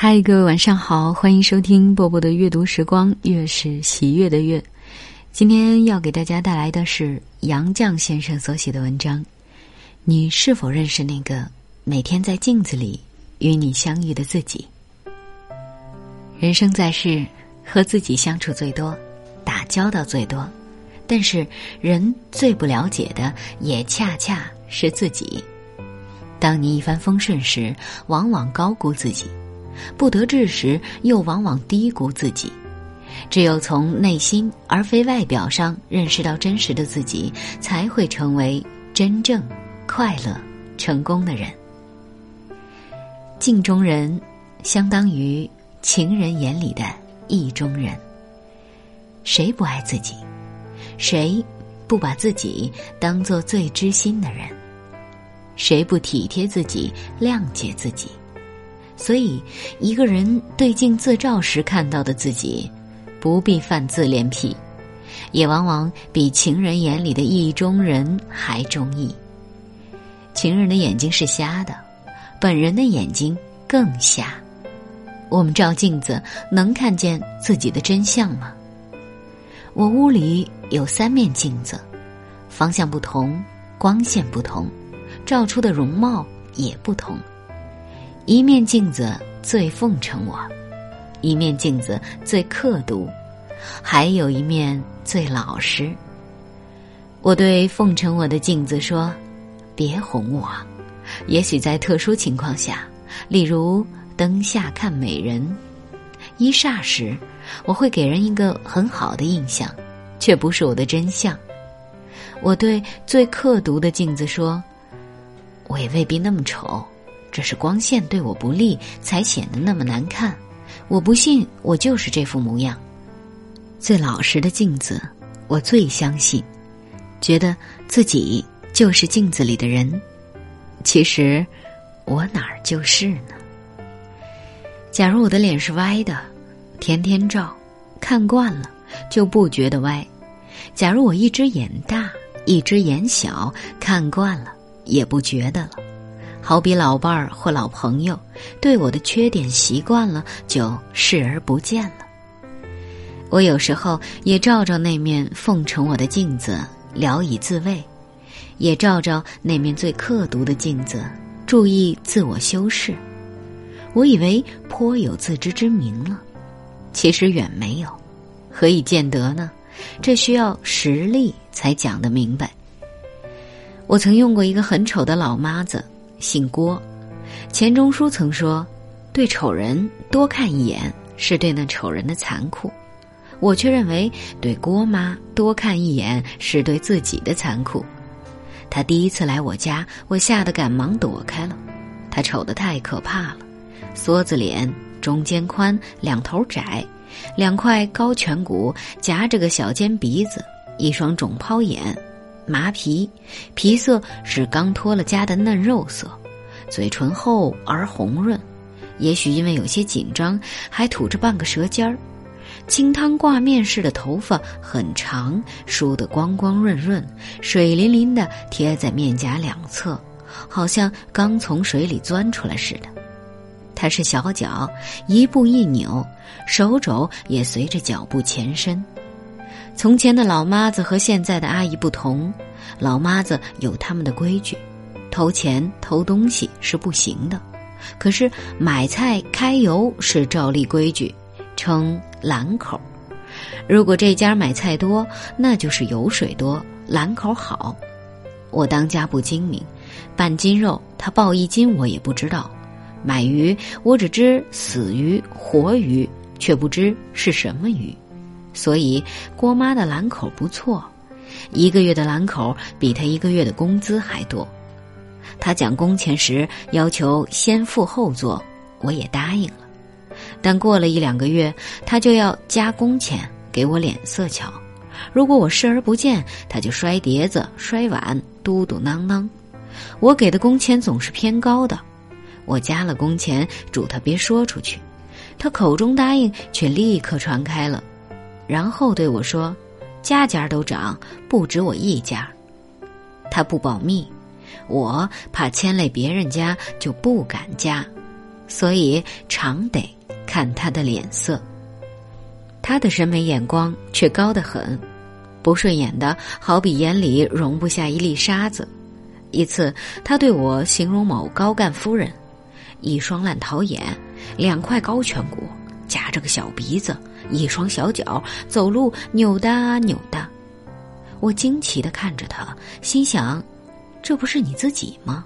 嗨，各位晚上好，欢迎收听波波的阅读时光，月是喜悦的月。今天要给大家带来的是杨绛先生所写的文章。你是否认识那个每天在镜子里与你相遇的自己？人生在世，和自己相处最多，打交道最多，但是人最不了解的，也恰恰是自己。当你一帆风顺时，往往高估自己。不得志时，又往往低估自己。只有从内心而非外表上认识到真实的自己，才会成为真正快乐、成功的人。镜中人，相当于情人眼里的意中人。谁不爱自己？谁不把自己当做最知心的人？谁不体贴自己、谅解自己？所以，一个人对镜自照时看到的自己，不必犯自恋癖，也往往比情人眼里的意中人还中意。情人的眼睛是瞎的，本人的眼睛更瞎。我们照镜子能看见自己的真相吗？我屋里有三面镜子，方向不同，光线不同，照出的容貌也不同。一面镜子最奉承我，一面镜子最刻毒，还有一面最老实。我对奉承我的镜子说：“别哄我。也许在特殊情况下，例如灯下看美人，一霎时，我会给人一个很好的印象，却不是我的真相。”我对最刻毒的镜子说：“我也未必那么丑。”这是光线对我不利，才显得那么难看。我不信，我就是这副模样。最老实的镜子，我最相信，觉得自己就是镜子里的人。其实，我哪儿就是呢？假如我的脸是歪的，天天照，看惯了就不觉得歪；假如我一只眼大，一只眼小，看惯了也不觉得了。好比老伴儿或老朋友，对我的缺点习惯了，就视而不见了。我有时候也照照那面奉承我的镜子，聊以自慰；也照照那面最刻毒的镜子，注意自我修饰。我以为颇有自知之明了，其实远没有。何以见得呢？这需要实力才讲得明白。我曾用过一个很丑的老妈子。姓郭，钱钟书曾说：“对丑人多看一眼，是对那丑人的残酷。”我却认为，对郭妈多看一眼，是对自己的残酷。她第一次来我家，我吓得赶忙躲开了。她丑得太可怕了，梭子脸，中间宽，两头窄，两块高颧骨夹着个小尖鼻子，一双肿泡眼。麻皮，皮色是刚脱了痂的嫩肉色，嘴唇厚而红润，也许因为有些紧张，还吐着半个舌尖儿。清汤挂面似的头发很长，梳得光光润润，水淋淋的贴在面颊两侧，好像刚从水里钻出来似的。他是小脚，一步一扭，手肘也随着脚步前伸。从前的老妈子和现在的阿姨不同，老妈子有他们的规矩，偷钱偷东西是不行的，可是买菜开油是照例规矩，称兰口。如果这家买菜多，那就是油水多，兰口好。我当家不精明，半斤肉他报一斤，我也不知道。买鱼，我只知死鱼、活鱼，却不知是什么鱼。所以郭妈的兰口不错，一个月的兰口比她一个月的工资还多。她讲工钱时要求先付后做，我也答应了。但过了一两个月，他就要加工钱给我脸色瞧。如果我视而不见，他就摔碟子、摔碗，嘟嘟囔囔。我给的工钱总是偏高的，我加了工钱，嘱他别说出去。他口中答应，却立刻传开了。然后对我说：“家家都涨，不止我一家。”他不保密，我怕牵累别人家，就不敢加。所以常得看他的脸色。他的审美眼光却高得很，不顺眼的好比眼里容不下一粒沙子。一次，他对我形容某高干夫人：一双烂桃眼，两块高颧骨，夹着个小鼻子，一双小脚，走路扭哒扭哒。我惊奇的看着他，心想：这不是你自己吗？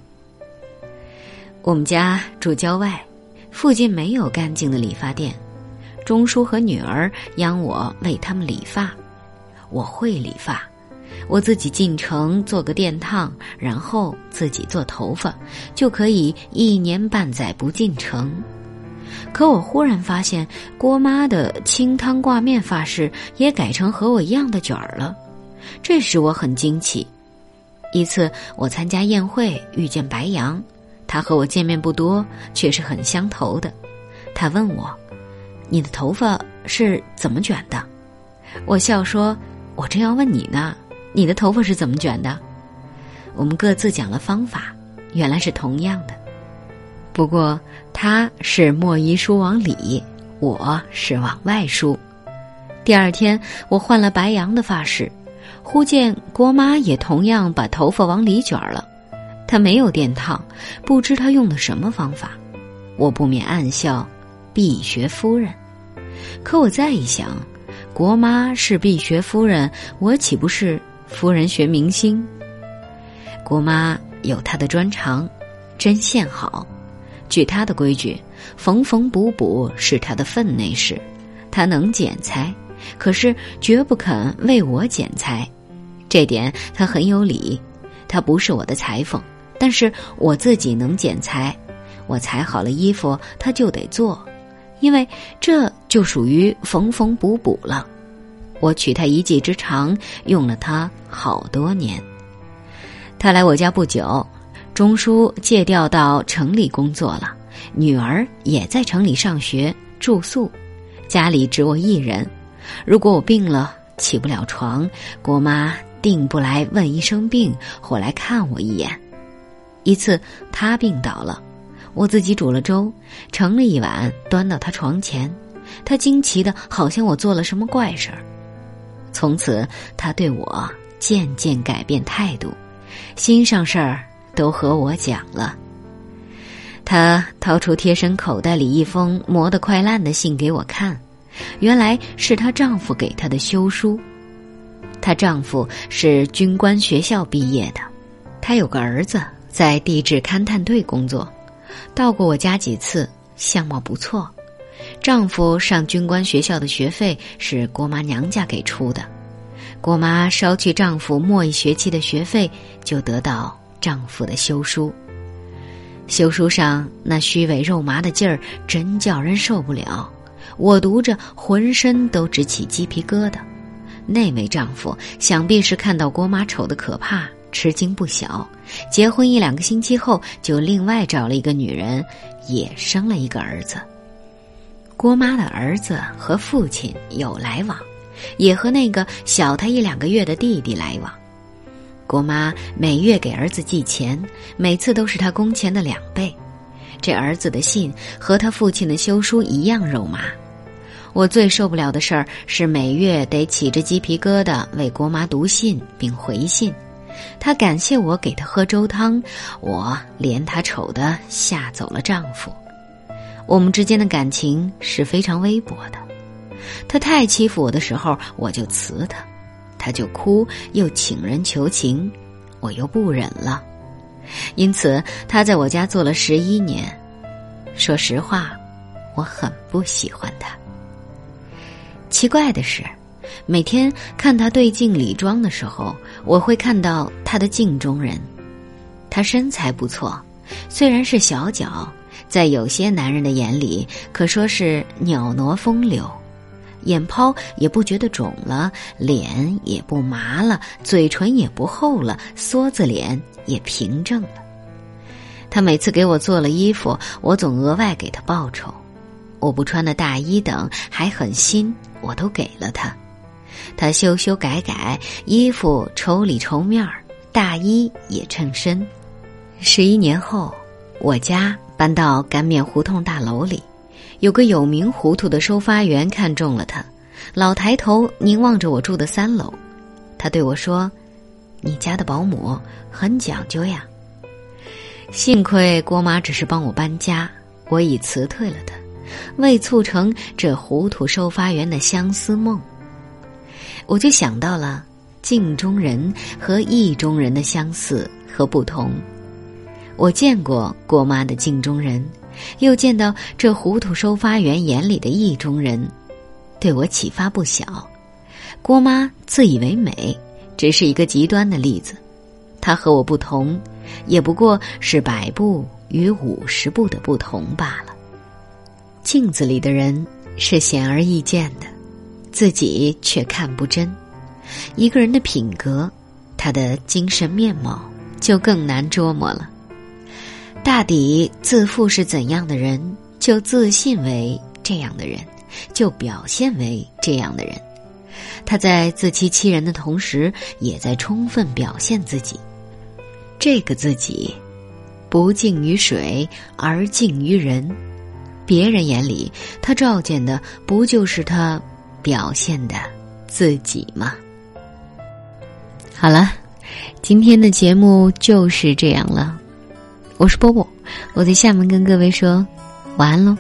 我们家住郊外，附近没有干净的理发店。钟叔和女儿央我为他们理发，我会理发，我自己进城做个电烫，然后自己做头发，就可以一年半载不进城。可我忽然发现，郭妈的清汤挂面发饰也改成和我一样的卷儿了，这使我很惊奇。一次我参加宴会，遇见白杨，他和我见面不多，却是很相投的。他问我。你的头发是怎么卷的？我笑说：“我正要问你呢，你的头发是怎么卷的？”我们各自讲了方法，原来是同样的。不过他是莫一梳往里，我是往外梳。第二天我换了白杨的发饰，忽见郭妈也同样把头发往里卷了。她没有电烫，不知她用的什么方法。我不免暗笑：必学夫人。可我再一想，国妈是必学夫人，我岂不是夫人学明星？国妈有她的专长，针线好。据他的规矩，缝缝补补是他的分内事，他能剪裁，可是绝不肯为我剪裁。这点他很有理。他不是我的裁缝，但是我自己能剪裁。我裁好了衣服，他就得做。因为这就属于缝缝补补了，我取他一技之长，用了他好多年。他来我家不久，钟叔借调到城里工作了，女儿也在城里上学住宿，家里只我一人。如果我病了起不了床，郭妈定不来问一声病或来看我一眼。一次他病倒了。我自己煮了粥，盛了一碗，端到他床前。他惊奇的，好像我做了什么怪事儿。从此，他对我渐渐改变态度，心上事儿都和我讲了。他掏出贴身口袋里一封磨得快烂的信给我看，原来是她丈夫给她的休书。她丈夫是军官学校毕业的，她有个儿子在地质勘探队工作。到过我家几次，相貌不错。丈夫上军官学校的学费是郭妈娘家给出的，郭妈捎去丈夫末一学期的学费，就得到丈夫的休书。休书上那虚伪肉麻的劲儿，真叫人受不了。我读着，浑身都直起鸡皮疙瘩。那位丈夫想必是看到郭妈丑的可怕。吃惊不小，结婚一两个星期后，就另外找了一个女人，也生了一个儿子。郭妈的儿子和父亲有来往，也和那个小他一两个月的弟弟来往。国妈每月给儿子寄钱，每次都是他工钱的两倍。这儿子的信和他父亲的休书一样肉麻。我最受不了的事儿是每月得起着鸡皮疙瘩为国妈读信并回信。她感谢我给她喝粥汤，我连她丑的吓走了丈夫。我们之间的感情是非常微薄的。她太欺负我的时候，我就辞她；他就哭，又请人求情，我又不忍了。因此，他在我家做了十一年。说实话，我很不喜欢他。奇怪的是。每天看他对镜理妆的时候，我会看到他的镜中人。他身材不错，虽然是小脚，在有些男人的眼里可说是袅娜风流。眼泡也不觉得肿了，脸也不麻了，嘴唇也不厚了，梭子脸也平正了。他每次给我做了衣服，我总额外给他报酬。我不穿的大衣等还很新，我都给了他。他修修改改衣服，抽里抽面儿，大衣也称身。十一年后，我家搬到干面胡同大楼里，有个有名糊涂的收发员看中了他，老抬头凝望着我住的三楼。他对我说：“你家的保姆很讲究呀。”幸亏郭妈只是帮我搬家，我已辞退了她，为促成这糊涂收发员的相思梦。我就想到了镜中人和意中人的相似和不同。我见过郭妈的镜中人，又见到这糊涂收发员眼里的意中人，对我启发不小。郭妈自以为美，只是一个极端的例子。她和我不同，也不过是百步与五十步的不同罢了。镜子里的人是显而易见的，自己却看不真。一个人的品格，他的精神面貌，就更难捉摸了。大抵自负是怎样的人，就自信为这样的人，就表现为这样的人。他在自欺欺人的同时，也在充分表现自己。这个自己，不敬于水而敬于人。别人眼里，他照见的不就是他表现的自己吗？好了，今天的节目就是这样了。我是波波，我在厦门跟各位说晚安喽。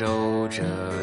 守着